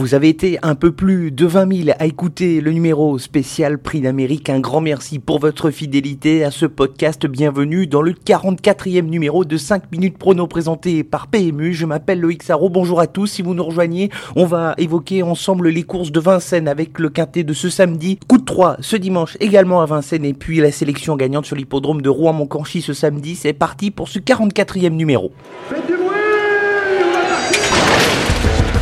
Vous avez été un peu plus de 20 000 à écouter le numéro spécial Prix d'Amérique. Un grand merci pour votre fidélité à ce podcast. Bienvenue dans le 44e numéro de 5 minutes prono présenté par PMU. Je m'appelle Loïc Sarro. Bonjour à tous. Si vous nous rejoignez, on va évoquer ensemble les courses de Vincennes avec le quintet de ce samedi. Coup de 3 ce dimanche également à Vincennes et puis la sélection gagnante sur l'hippodrome de Rouen-Monconchi ce samedi. C'est parti pour ce 44e numéro.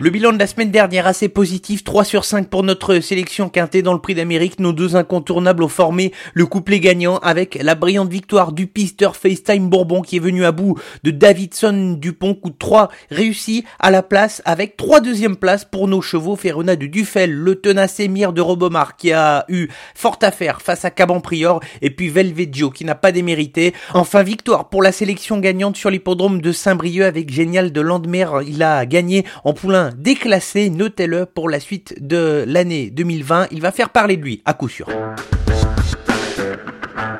Le bilan de la semaine dernière assez positif, 3 sur 5 pour notre sélection quintée dans le prix d'Amérique. Nos deux incontournables ont formé le couplet gagnant avec la brillante victoire du pister FaceTime Bourbon qui est venu à bout de Davidson Dupont, coup de 3 réussi à la place avec 3 deuxièmes places pour nos chevaux Ferrona de Dufel, le tenace émir de Robomar qui a eu fort à faire face à Caban Prior et puis Velveggio qui n'a pas démérité. Enfin victoire pour la sélection gagnante sur l'hippodrome de Saint-Brieuc avec Génial de Landemer. Il a gagné en poulain déclassé, notez-le pour la suite de l'année 2020, il va faire parler de lui, à coup sûr.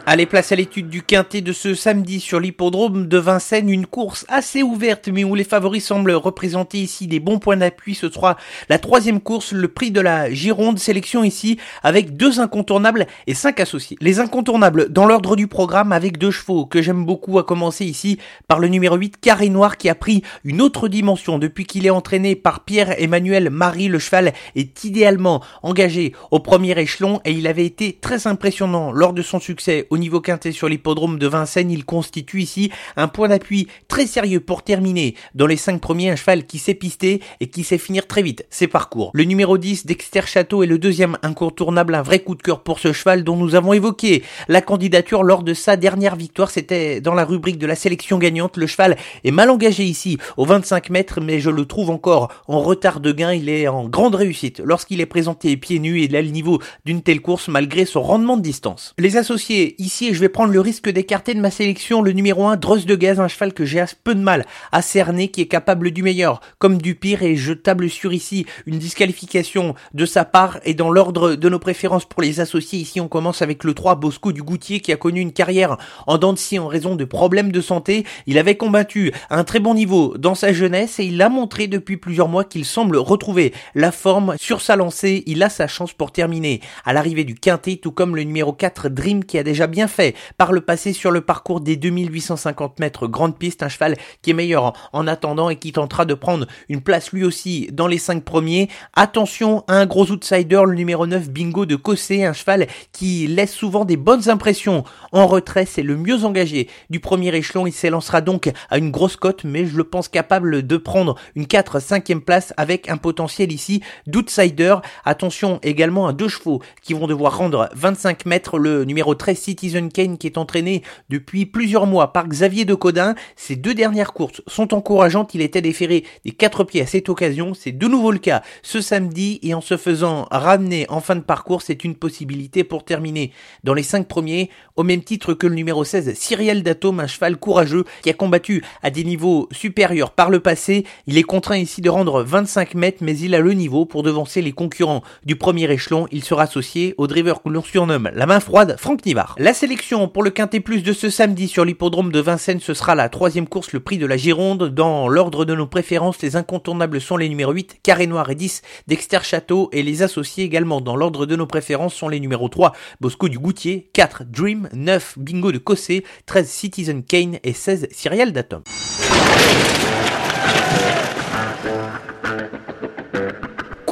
Allez, place à l'étude du quintet de ce samedi sur l'hippodrome de Vincennes, une course assez ouverte mais où les favoris semblent représenter ici des bons points d'appui. Ce sera la troisième course, le prix de la Gironde, sélection ici avec deux incontournables et cinq associés. Les incontournables dans l'ordre du programme avec deux chevaux que j'aime beaucoup à commencer ici par le numéro 8 Carré Noir qui a pris une autre dimension depuis qu'il est entraîné par Pierre-Emmanuel Marie. Le cheval est idéalement engagé au premier échelon et il avait été très impressionnant lors de son succès au niveau quintet sur l'hippodrome de Vincennes, il constitue ici un point d'appui très sérieux pour terminer dans les cinq premiers un cheval qui sait pister et qui sait finir très vite ses parcours. Le numéro 10 Dexter Château est le deuxième incontournable, un vrai coup de cœur pour ce cheval dont nous avons évoqué la candidature lors de sa dernière victoire, c'était dans la rubrique de la sélection gagnante. Le cheval est mal engagé ici au 25 mètres, mais je le trouve encore en retard de gain, il est en grande réussite lorsqu'il est présenté pieds nus et il le niveau d'une telle course malgré son rendement de distance. Les associés ici et je vais prendre le risque d'écarter de ma sélection le numéro 1 Dross de Gaz, un cheval que j'ai peu de mal à cerner, qui est capable du meilleur comme du pire et je table sur ici une disqualification de sa part et dans l'ordre de nos préférences pour les associés ici on commence avec le 3 Bosco du Goutier qui a connu une carrière en dents de en raison de problèmes de santé. Il avait combattu à un très bon niveau dans sa jeunesse et il a montré depuis plusieurs mois qu'il semble retrouver la forme sur sa lancée. Il a sa chance pour terminer à l'arrivée du quintet tout comme le numéro 4 Dream qui a déjà fait par le passé sur le parcours des 2850 mètres grande piste, un cheval qui est meilleur en attendant et qui tentera de prendre une place lui aussi dans les 5 premiers. Attention à un gros outsider, le numéro 9 Bingo de Cossé, un cheval qui laisse souvent des bonnes impressions en retrait, c'est le mieux engagé du premier échelon, il s'élancera donc à une grosse cote, mais je le pense capable de prendre une 4 5 place avec un potentiel ici d'outsider. Attention également à deux chevaux qui vont devoir rendre 25 mètres, le numéro 13 Citizen qui est entraîné depuis plusieurs mois par Xavier de Codin. Ces deux dernières courses sont encourageantes. Il était déféré des quatre pieds à cette occasion. C'est de nouveau le cas ce samedi et en se faisant ramener en fin de parcours, c'est une possibilité pour terminer dans les cinq premiers au même titre que le numéro 16 Cyriel Datome, un cheval courageux qui a combattu à des niveaux supérieurs par le passé. Il est contraint ici de rendre 25 mètres mais il a le niveau pour devancer les concurrents du premier échelon. Il sera associé au driver que l'on surnomme la main froide, Franck Nivard. Sélection pour le Quintet Plus de ce samedi sur l'hippodrome de Vincennes, ce sera la troisième course, le prix de la Gironde. Dans l'ordre de nos préférences, les incontournables sont les numéros 8, Carré Noir et 10, Dexter Château, et les associés également dans l'ordre de nos préférences sont les numéros 3, Bosco du Goutier, 4, Dream, 9, Bingo de Cossé, 13, Citizen Kane et 16, Cyriel Datom.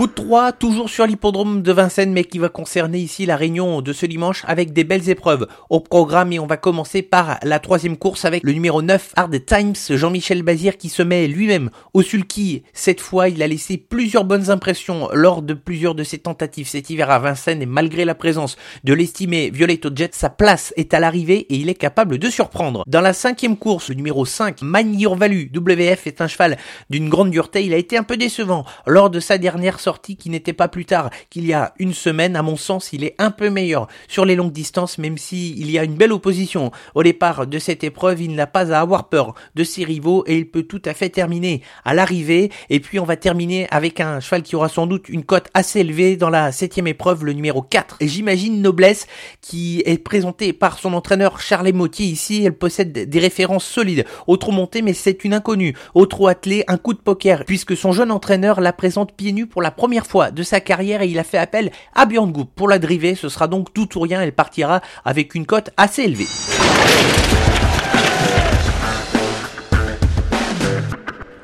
Coup de 3, toujours sur l'hippodrome de Vincennes, mais qui va concerner ici la réunion de ce dimanche avec des belles épreuves au programme. Et on va commencer par la troisième course avec le numéro 9, Hard Times, Jean-Michel Bazir, qui se met lui-même au sulky. Cette fois, il a laissé plusieurs bonnes impressions lors de plusieurs de ses tentatives cet hiver à Vincennes. Et malgré la présence de l'estimé Violetto Jet, sa place est à l'arrivée et il est capable de surprendre. Dans la cinquième course, le numéro 5, Manure Valu WF, est un cheval d'une grande dureté. Il a été un peu décevant lors de sa dernière sortie sortie qui n'était pas plus tard qu'il y a une semaine. À mon sens, il est un peu meilleur sur les longues distances, même si il y a une belle opposition. Au départ de cette épreuve, il n'a pas à avoir peur de ses rivaux et il peut tout à fait terminer à l'arrivée. Et puis on va terminer avec un cheval qui aura sans doute une cote assez élevée dans la septième épreuve, le numéro 4. Et j'imagine Noblesse qui est présenté par son entraîneur Charles Motier ici. Elle possède des références solides au trot monté, mais c'est une inconnue. Au trot attelé, un coup de poker, puisque son jeune entraîneur la présente pieds nus pour la première fois de sa carrière et il a fait appel à Björn pour la driver. Ce sera donc tout ou rien. Elle partira avec une cote assez élevée.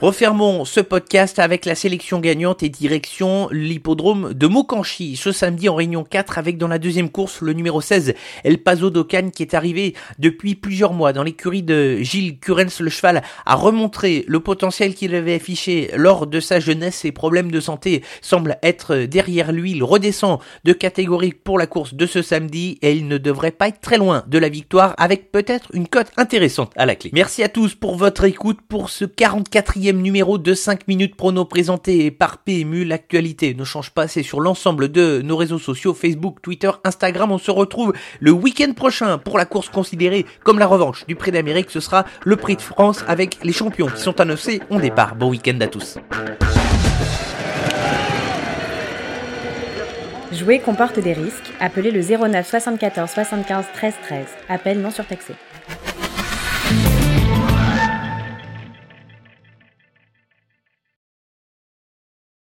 Refermons ce podcast avec la sélection gagnante et direction l'hippodrome de Mokanchi ce samedi en réunion 4 avec dans la deuxième course le numéro 16 El Paso d'Ocan qui est arrivé depuis plusieurs mois dans l'écurie de Gilles Curens. Le cheval a remontré le potentiel qu'il avait affiché lors de sa jeunesse. Ses problèmes de santé semblent être derrière lui. Il redescend de catégorie pour la course de ce samedi et il ne devrait pas être très loin de la victoire avec peut-être une cote intéressante à la clé. Merci à tous pour votre écoute pour ce 44e numéro de 5 minutes prono présenté par PMU. L'actualité ne change pas, c'est sur l'ensemble de nos réseaux sociaux, Facebook, Twitter, Instagram. On se retrouve le week-end prochain pour la course considérée comme la revanche du Prix d'Amérique. Ce sera le Prix de France avec les champions qui sont annoncés. On départ. Bon week-end à tous. Jouer comporte des risques. Appelez le 09 74 75 13 13. Appel non surtaxé.